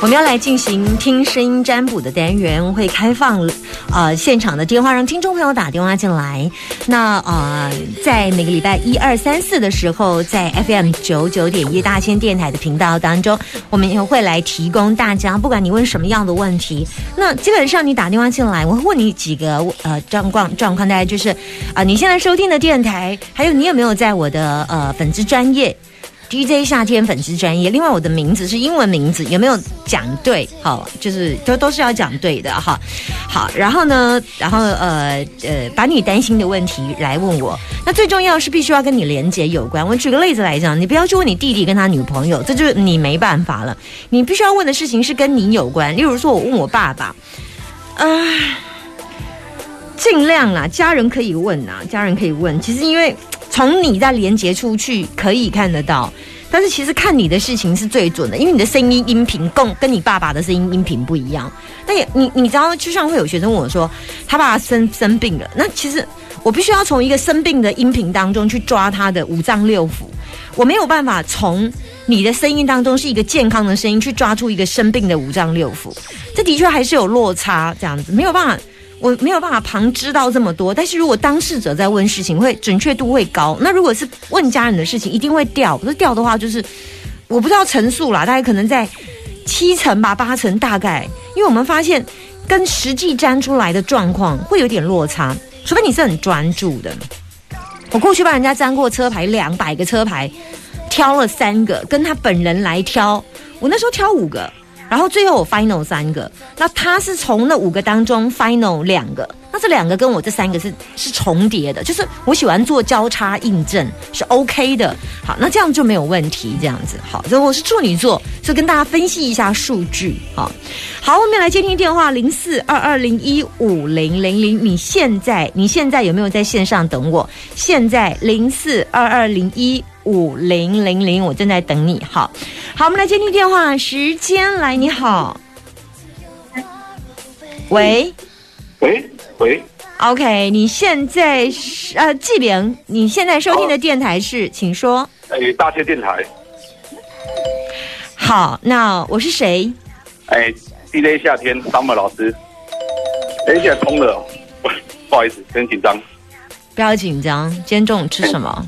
我们要来进行听声音占卜的单元，会开放呃现场的电话，让听众朋友打电话进来。那呃，在每个礼拜一二三四的时候，在 FM 九九点一大千电台的频道当中，我们也会来提供大家，不管你问什么样的问题，那基本上你打电话进来，我会问你几个呃状况状况，大概就是啊、你现在收听的电台，还有你有没有在我的呃粉丝专业。DJ 夏天粉丝专业，另外我的名字是英文名字，有没有讲对？好，就是都都是要讲对的哈。好，然后呢，然后呃呃，把你担心的问题来问我。那最重要是必须要跟你连接有关。我举个例子来讲，你不要去问你弟弟跟他女朋友，这就是你没办法了。你必须要问的事情是跟你有关。例如说，我问我爸爸，啊、尽量啦，家人可以问啊，家人可以问。其实因为从你在连接出去可以看得到，但是其实看你的事情是最准的，因为你的声音音频跟跟你爸爸的声音音频不一样。但也你你知道，就像会有学生问我说，他爸爸生生病了，那其实我必须要从一个生病的音频当中去抓他的五脏六腑，我没有办法从你的声音当中是一个健康的声音去抓出一个生病的五脏六腑，这的确还是有落差，这样子没有办法。我没有办法旁知道这么多，但是如果当事者在问事情，会准确度会高。那如果是问家人的事情，一定会掉。不是掉的话，就是我不知道陈述啦，大概可能在七成吧，八成大概。因为我们发现跟实际粘出来的状况会有点落差，除非你是很专注的。我过去帮人家粘过车牌，两百个车牌，挑了三个，跟他本人来挑。我那时候挑五个，然后最后我 final 三个，那他是从那五个当中 final 两个，那这两个跟我这三个是是重叠的，就是我喜欢做交叉印证是 OK 的。好，那这样就没有问题，这样子好。所以我是处女座，所以跟大家分析一下数据。好，好，我们来接听电话零四二二零一五零零零，你现在你现在有没有在线上等我？现在零四二二零一。五零零零，我正在等你。好，好，我们来接听电话。时间来，你好，喂喂喂，，OK，你现在是呃，纪灵，你现在收听的电台是，请说。哎，大千电台，好，那我是谁？哎，DJ 夏天 Summer 老师，哎，现在通了，不好意思，真紧张。不要紧张，今天中午吃什么？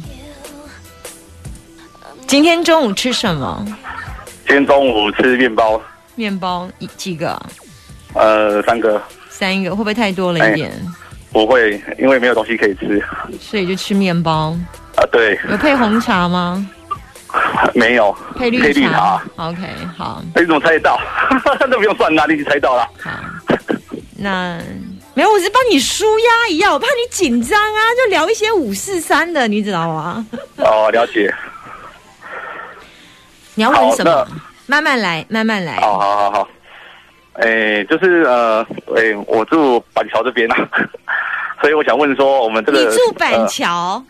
今天中午吃什么？今天中午吃面包，面包一几个啊？呃，三个，三个，会不会太多了一点？不会，因为没有东西可以吃。所以就吃面包。啊，对，有配红茶吗？没有，配绿配绿茶，OK，好，哎，你怎么猜得到？那不用算啦，你已经猜到了。好，那没有，我是帮你舒压一样，我怕你紧张啊，就聊一些五四三的，你知道吗？哦，了解。你要问什么？慢慢来，慢慢来。好好好好。哎，就是呃，哎，我住板桥这边啊，所以我想问说，我们这个你住板呃桥，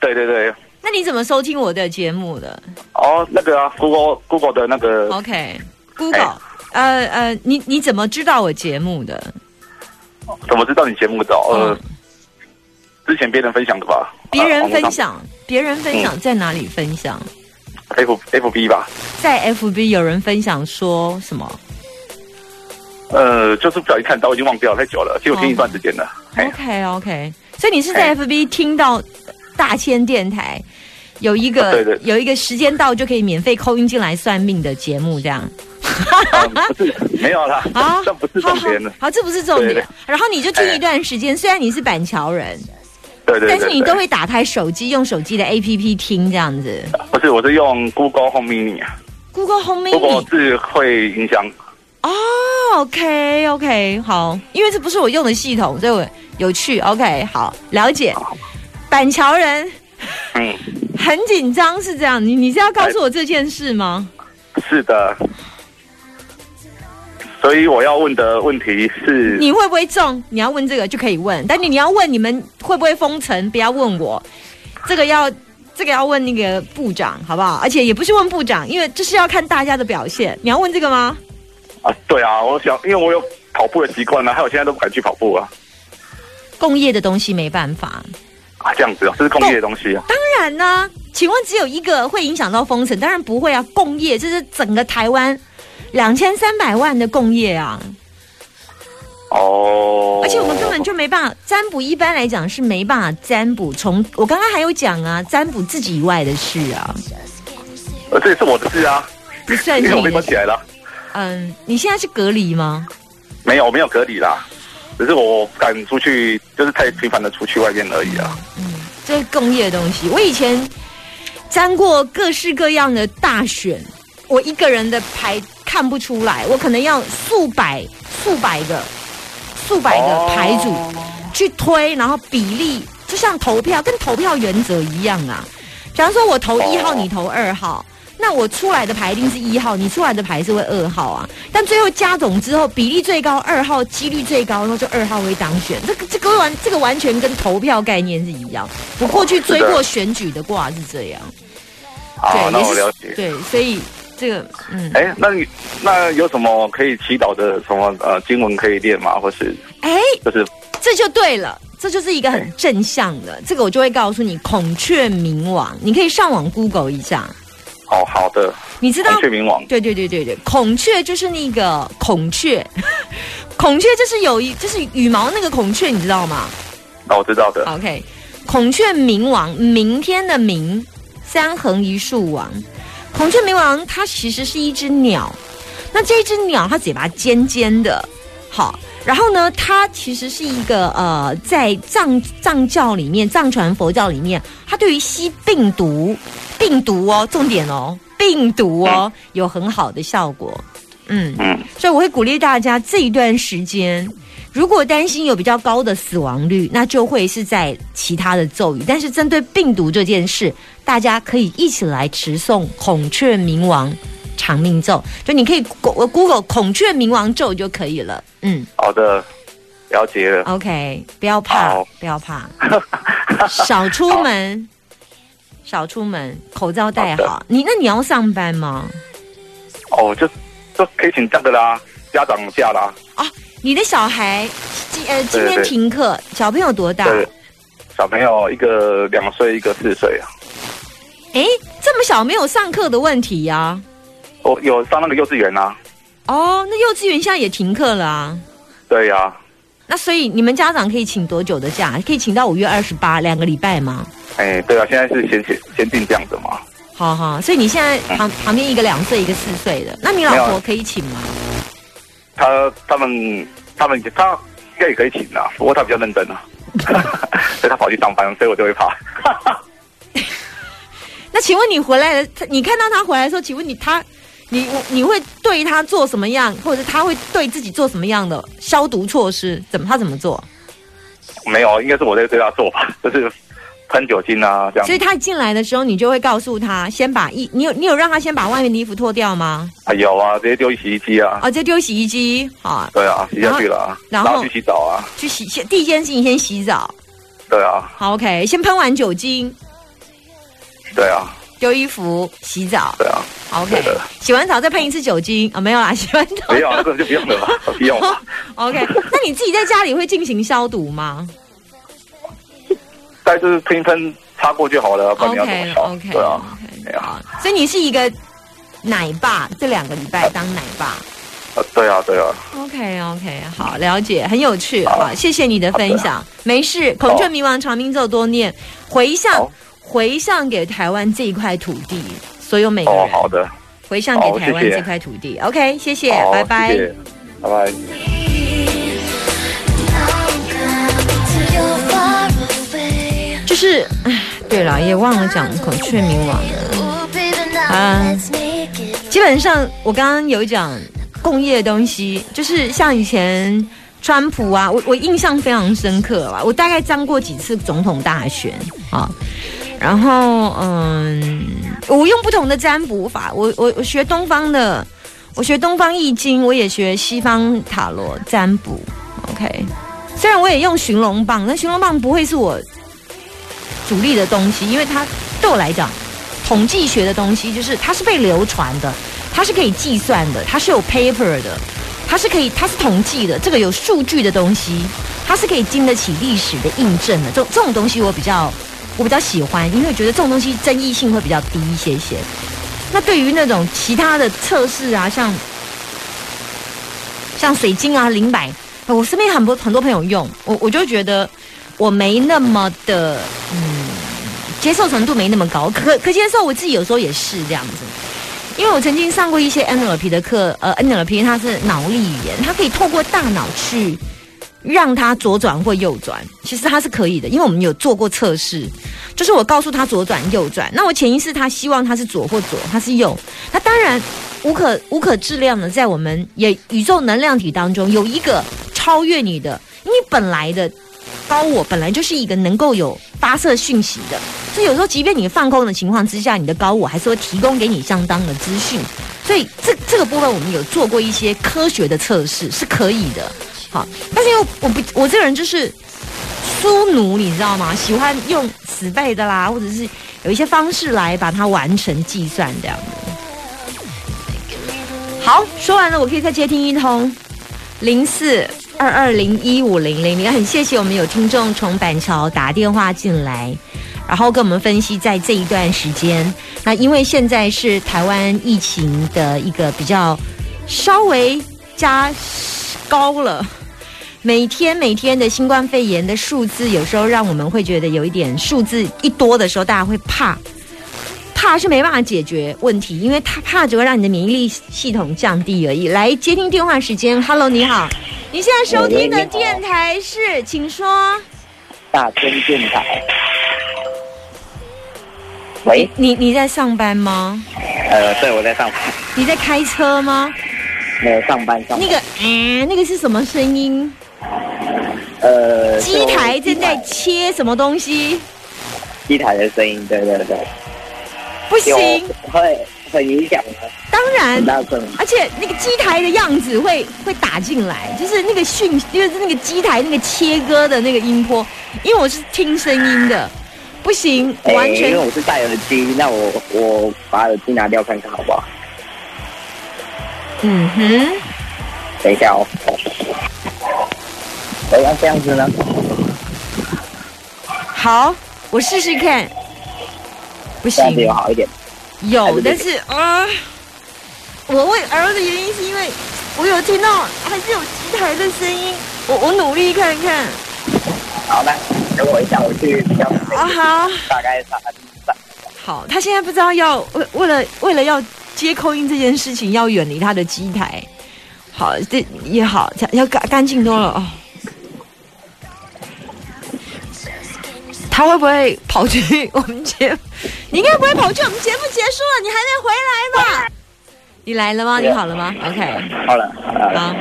对对对，那你怎么收听我的节目的哦，那个啊，Google Google 的那个？OK，Google，、呃呃，你你怎么知道我节目的？怎么知道你节目的哦？呃，嗯之前别人分享的吧？别人分享，别人分享在哪里分享？F F B 吧？在 FB 有人分享说什么呃，就是不小心看到，我已经忘掉了，太久了，其实我听一段时间了。哎、？OK OK，所以你是在哎 FB 听到大千电台有一个对对有一个时间到就可以免费扣音进来算命的节目，这样。嗯不是没有啦，啊，这不是重点了好。好好，这不是重点对对。然后你就听一段时间，虽然你是板桥人，对对对但是你都会打开手机，用手机的 APP 听这样子。不是，我是用 Google Home Mini 啊 Google Home，Google Mini 智慧音箱。哦，OK OK，好，因为这不是我用的系统，所以我有趣。OK，好，了解。板桥人嗯，很紧张是这样，你你是要告诉我这件事吗？是的。所以我要问的问题是，你会不会中？你要问这个就可以问，但你你要问你们会不会封城，不要问我，这个要这个要问那个部长好不好？而且也不是问部长，因为这是要看大家的表现。你要问这个吗？啊，对啊，我想，因为我有跑步的习惯啊，还有现在都不敢去跑步啊。工业的东西没办法，啊，这样子啊，这是工业的东西啊。当然呢，请问只有一个会影响到封城？当然不会啊，工业这是整个台湾两千三百万的共业啊，哦，而且我们根本就没办法占卜，一般来讲是没办法占卜。从我刚刚还有讲啊，占卜自己以外的事啊，呃，这也是我的事啊，不算 因为我被。关起来了。嗯，你现在是隔离吗？没有，我没有隔离啦，只是我不敢出去，就是太频繁的出去外面而已啊。嗯这是工业的东西。我以前沾过各式各样的大选，我一个人的牌看不出来，我可能要数百、数百个、数百个牌组去推，然后比例就像投票，跟投票原则一样啊。假如说我投一号，哦你投二号。那我出来的牌一定是一号，你出来的牌是会二号啊。但最后加总之后，比例最高二号，几率最高，然后就二号会当选。这个这个完这个完全跟投票概念是一样。我过去追过选举的卦是这样，对，那也是我了解。对，所以这个嗯，哎，那你那有什么可以祈祷的什么呃经文可以练吗？或是哎，就是这就对了，这就是一个很正向的。这个我就会告诉你，孔雀明王，你可以上网 Google 一下，哦，好的，你知道孔雀明王对对对对对，孔雀就是那个孔雀，孔雀就是有一就是羽毛那个孔雀，你知道吗哦，我知道的。？OK，孔雀明王，明天的明，三横一竖王。孔雀明王它其实是一只鸟，那这只鸟它嘴巴尖尖的，好。然后呢，它其实是一个呃，在藏藏教里面，藏传佛教里面，它对于吸病毒、病毒哦，重点哦，病毒哦，有很好的效果。嗯，嗯，所以我会鼓励大家这一段时间，如果担心有比较高的死亡率，那就会是在其他的咒语。但是针对病毒这件事，大家可以一起来持诵孔雀明王长命咒，就你可以 Go- Google 孔雀明王咒就可以了。嗯好的，了解了。，OK，不要怕，不要怕，少出门，少出门，口罩戴好好。你那你要上班吗？哦，就就可以请假的啦，家长假啦。你的小孩今呃今天对对停课，小朋友多大？对，小朋友一个两岁，一个四岁啊。哎，这么小没有上课的问题呀、我有上那个幼稚园啊。哦，那幼稚园现在也停课了啊。对呀、那所以你们家长可以请多久的假？可以请到五月二十八，两个礼拜吗？哎，对啊，现在是先先先定这样子嘛。好好，所以你现在旁旁边一个两岁，一个四岁的，那你老婆可以请吗？他他们他们他应该也可以请啊，不过他比较认真啊，所以他跑去上班，所以我就会怕。那请问你回来了，你看到他回来的时候，请问你他，你你会对他做什么样，或者他会对自己做什么样的消毒措施？怎么他怎么做？没有，应该是我在对他做吧，就是喷酒精啊这样所。以他一进来的时候，你就会告诉他，先把衣，你有你有让他先把外面的衣服脱掉吗？啊有啊，直接丢洗衣机啊。哦，就丢洗衣机啊，对啊，洗下去了啊，然后去洗澡啊。去洗先第一件事情先洗澡。对啊，好，OK，先喷完酒精，对啊，丢衣服，洗澡。对啊，好 OK，对洗完澡再喷一次酒精啊、没有啦，洗完澡没有那个就不用了吧，不用了。OK，那你自己在家里会进行消毒吗再就是喷一喷擦过就好了，不要怎么？OK 消？OK 对啊，OK，对啊好，所以你是一个奶爸，这两个礼拜当奶爸。啊对啊，对啊，OK OK，好，了解，很有趣好啊，谢谢你的分享。没事，孔雀明王长命咒多念，回向回向给台湾这一块土地，所有每个人哦，好的，回向给台湾这块土地。OK，谢谢，好，拜拜。谢谢拜拜。就是，唉，对了，也忘了讲孔雀明王了。啊基本上我刚刚有讲工业的东西，就是像以前川普啊，我我印象非常深刻吧。我大概当过几次总统大选啊，然后嗯，我用不同的占卜法，我我我学东方的，我学东方易经，我也学西方塔罗占卜。OK，虽然我也用寻龙棒，但寻龙棒不会是我主力的东西，因为它对我来讲，统计学的东西就是它是被流传的，它是可以计算的，它是有 paper 的，它是可以，它是统计的，这个有数据的东西，它是可以经得起历史的印证的。这这种东西我比较我比较喜欢，因为我觉得这种东西争议性会比较低一些些。那对于那种其他的测试啊，像像水晶啊、灵摆，我身边很多很多朋友用，我我就觉得我没那么的接受程度没那么高，可可接受，我自己有时候也是这样子。因为我曾经上过一些 NLP 的课，呃，NLP 它是脑力语言，它可以透过大脑去让它左转或右转，其实它是可以的，因为我们有做过测试，就是我告诉他左转右转，那我潜意识他希望他是左或左，他是右，那当然无可无可质量的，在我们也宇宙能量体当中有一个超越你的，你本来的高我本来就是一个能够有发射讯息的，所以有时候即便你放空的情况之下，你的高我还是会提供给你相当的资讯，所以这这个部分我们有做过一些科学的测试，是可以的。好，但是因为我不我这个人就是书奴，你知道吗？喜欢用死背的啦，或者是有一些方式来把它完成计算这样。好，说完了，我可以再接听一通零四二二零一五零零零，很谢谢我们有听众从板桥打电话进来，然后跟我们分析在这一段时间，那因为现在是台湾疫情的一个比较稍微加高了。每天每天的新冠肺炎的数字，有时候让我们会觉得有一点数字一多的时候，大家会怕，怕是没办法解决问题，因为他怕只会让你的免疫力系统降低而已。来接听电话时间，Hello，你好，你现在收听的电台是，请说。大千电台。喂，你你在上班吗？呃，对，我在上班，你在开车吗？没有上班上班。那个，嗯，那个是什么声音？呃，机台正在切什么东西？机台的声音，对对对，不行，会很影响的，当然。而且那个机台的样子会会打进来，就是那个讯，就是那个机台那个切割的那个音波，因为我是听声音的，不行，哎完全因为我是戴耳机，那我我把耳机拿掉看看好不好？嗯哼，等一下哦。喂，要这样子呢？好，我试试看，不行有，好一点。有，是但是啊、我为儿的原因是因为我有听到还是有机台的声音，我我努力看看好，那等我一下，我去比较啊，好。大概三三。好，他现在不知道要为为了为了要接扣音这件事情，要远离他的机台。好，这也好，这要干干净多了哦。他会不会跑去我们节目？你应该不会跑去我们节目结束了，你还没回来吧？你来了吗？你好了吗？OK，好了，好了，好。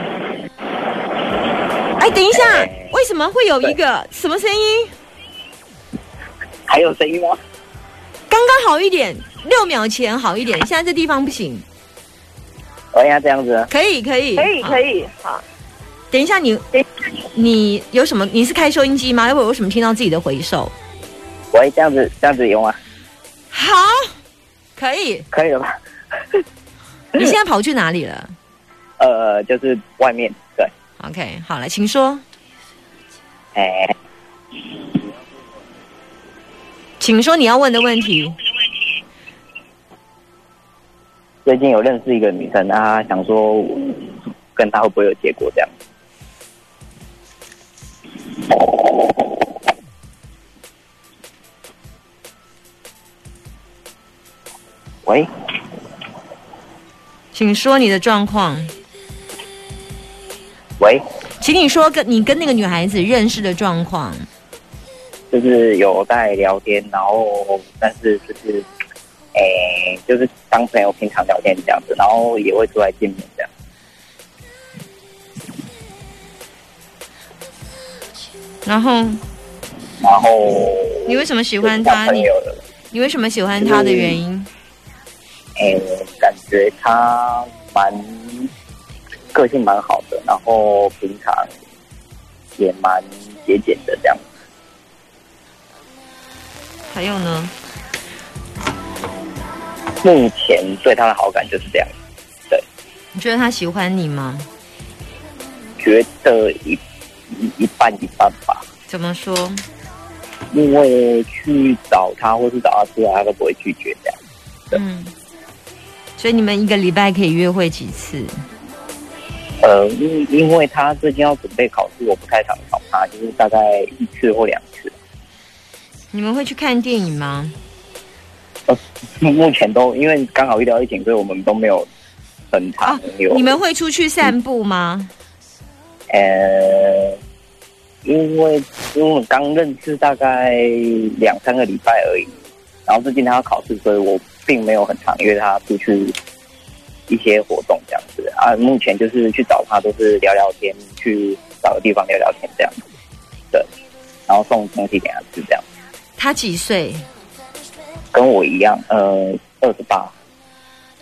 哎，等一下，为什么会有一个什么声音？还有声音吗？刚刚好一点，六秒前好一点，现在这地方不行。喂，要这样子？可以，可以，可以可以，好，等一下你，你有什么？你是开收音机吗？要不然为什么听到自己的回授？喂，这样子这样子用啊？好，可以。可以了吧？你现在跑去哪里了 呃，就是外面对，？OK，好了，请说，哎、请说你要问的问题。最近有认识一个女生，她想说跟她会不会有结果这样？喂，请说你的状况，喂，请你说跟你跟那个女孩子认识的状况。就是有在聊天，然后但是就是，哎、就是当朋友平常聊天这样子，然后也会出来见面这样。然后然后你为什么喜喜欢他？你你为什么喜欢他的原因？哎、感觉他蛮个性蛮好的，然后平常也蛮节俭的这样。还有呢？目前对他的好感就是这样，对你觉得他喜欢你吗？觉得一一一半一半吧。怎么说？因为去找他或是找他出来，他都不会拒绝这样。嗯，所以你们一个礼拜可以约会几次？呃，因因为他最近要准备考试，我不太常找他，就是大概一次或两次。你们会去看电影吗？呃，目前都因为刚好遇到疫情，所以我们都没有很长有。你们会出去散步吗？呃，因为因为我刚认识大概两三个礼拜而已，然后最近他要考试，所以我并没有很常约他出去一些活动这样子啊。目前就是去找他，都是聊聊天，去找个地方聊聊天这样子，对，然后送东西给他吃这样。他几岁？跟我一样，呃，二十八。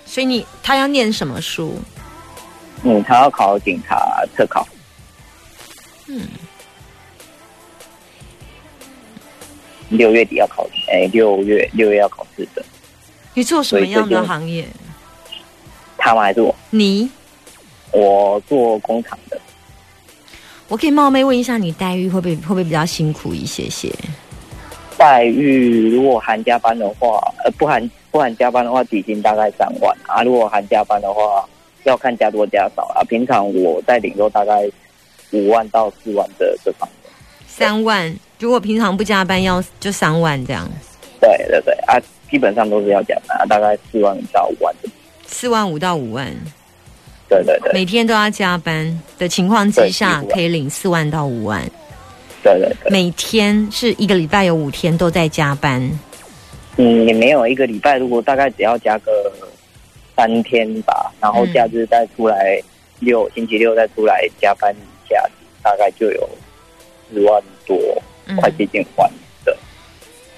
所以你他要念什么书？嗯，他要考警察特考。嗯，六月底要考，哎，六月六月要考试的。你做什么样的行业？他吗？还是我？你？我做工厂的。我可以冒昧问一下，你待遇会不会会不会比较辛苦一些些？待遇如果含加班的话，呃，不含不含加班的话，底薪大概三万啊。如果含加班的话，要看加多加少啊。平常我在领都大概五万到四万的这方面。三万，如果平常不加班要就三万这样。对对对啊，基本上都是要加班啊，大概四万到五万。四万五到五万。对对对。每天都要加班的情况之下，可以领四万到五万。对对对，每天是一个礼拜有五天都在加班。嗯，也没有一个礼拜，如果大概只要加个三天吧，然后假日再出来六星期六再出来加班一下，大概就有四万多，快接近万的。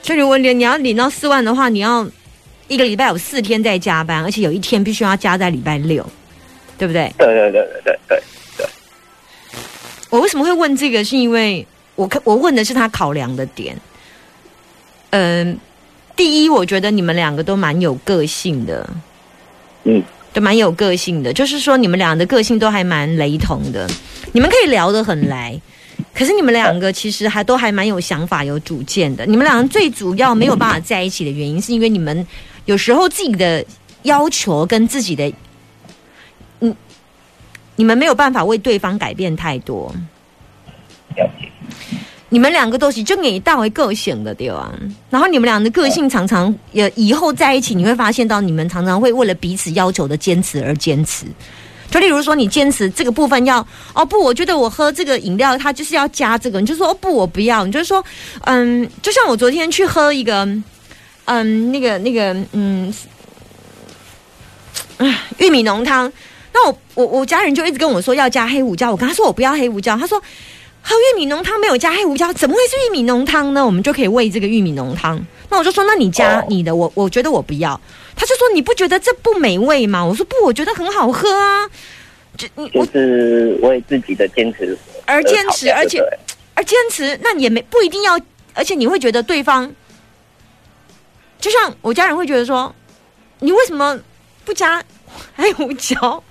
所以如果你你要领到四万的话，你要一个礼拜有四天在加班，而且有一天必须要加在礼拜六，对不对？对对对对对对对。我为什么会问这个？是因为。我我问的是他考量的点，嗯，第一，我觉得你们两个都蛮有个性的，嗯，都蛮有个性的，就是说你们俩的个性都还蛮雷同的，你们可以聊得很来，可是你们两个其实还都还蛮有想法、有主见的。你们两个最主要没有办法在一起的原因，是因为你们有时候自己的要求跟自己的，嗯，你们没有办法为对方改变太多。你们两个都是就你大为个性的对吧？然后你们俩的个性常常也以后在一起，你会发现到你们常常会为了彼此要求的坚持而坚持。就例如说，你坚持这个部分要哦不，我觉得我喝这个饮料它就是要加这个，你就说哦不，我不要。你就说嗯，就像我昨天去喝一个嗯那个那个嗯玉米浓汤，那我我我家人就一直跟我说要加黑胡椒，我跟他说我不要黑胡椒，他说。喝玉米浓汤没有加黑胡椒，怎么会是玉米浓汤呢？我们就可以喂这个玉米浓汤。那我就说，那你加你的，我我觉得我不要。他就说，你不觉得这不美味吗？我说不，我觉得很好喝啊。就你就是为自己的坚持而坚持，而且而坚持，那也没不一定要。而且你会觉得对方，就像我家人会觉得说，你为什么不加黑胡椒？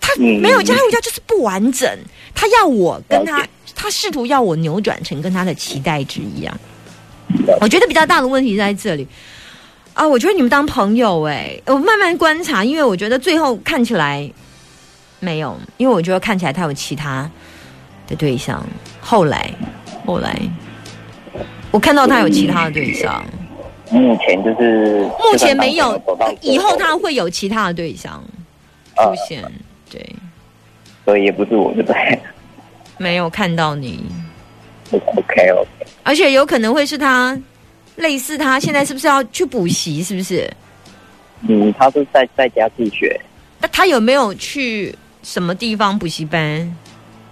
他没有加黑胡椒就是不完整。他要我跟他。他试图要我扭转成跟他的期待值一样，我觉得比较大的问题在这里啊！我觉得你们当朋友哎，我慢慢观察，因为我觉得最后看起来没有，因为我觉得看起来他有其他的对象。后来，后来我看到他有其他的对象，目前就是目前没有，以后他会有其他的对象出现，对，所以也不是我，对不对？没有看到你，OK OK，而且有可能会是他，类似他现在是不是要去补习？是不是？嗯，他是在在家自学。那他有没有去什么地方补习班？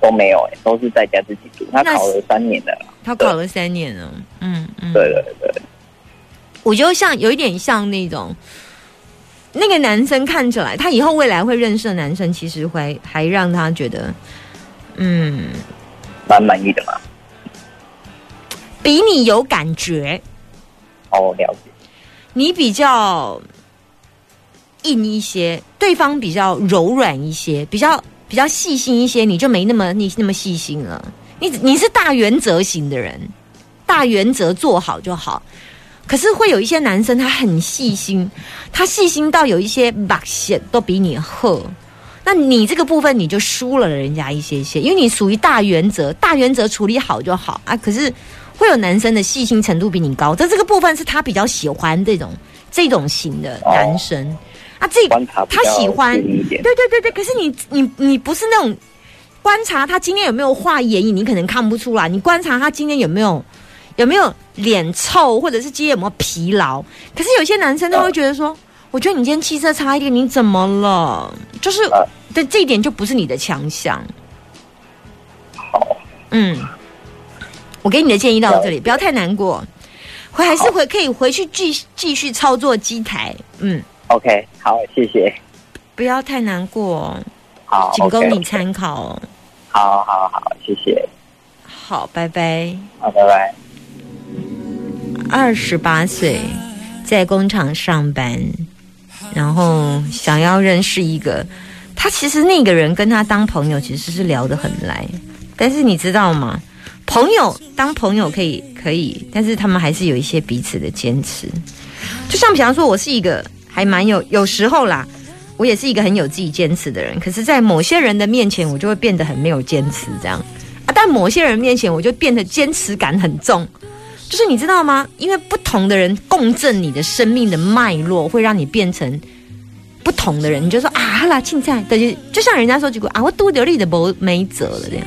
都没有哎，都是在家自己读。他考了三年了。他考了三年了。嗯嗯。对对对。我觉得像有一点像那种，那个男生看起来，他以后未来会认识的男生，其实会还让他觉得，嗯，蛮满意的嘛。比你有感觉，哦，了解。你比较硬一些，对方比较柔软一些，比较比较细心一些，你就没那么你那么细心了。你你是大原则型的人，大原则做好就好。可是会有一些男生，他很细心，他细心到有一些把线都比你厚。那你这个部分你就输了人家一些些，因为你属于大原则，大原则处理好就好啊。可是会有男生的细心程度比你高，但这个部分是他比较喜欢这种这种型的男生、啊。这他喜欢，对对对对。可是你你你不是那种观察他今天有没有画眼影，你可能看不出来。你观察他今天有没有有没有脸臭，或者是今天有没有疲劳。可是有些男生他会觉得说，我觉得你今天气色差一点，你怎么了？就是呃对这一点就不是你的强项。好，嗯，我给你的建议到这里，不要太难过，回还是回可以回去继继续操作机台。嗯，OK，好，谢谢。不要太难过，好，仅供你参考哦。好好好，谢谢。好，拜拜。好，拜拜。二十八岁，在工厂上班，然后想要认识一个，他其实那个人跟他当朋友其实是聊得很来，但是你知道吗？朋友当朋友可以可以，但是他们还是有一些彼此的坚持。就像比方说，我是一个还蛮有有时候啦，我也是一个很有自己坚持的人，可是，在某些人的面前，我就会变得很没有坚持，这样啊。但某些人面前，我就变得坚持感很重。就是你知道吗？因为不同的人共振你的生命的脉络，会让你变成不同的人。你就说啊，好啦，现在的就像人家说句话啊，我多得力的没没辙了这样。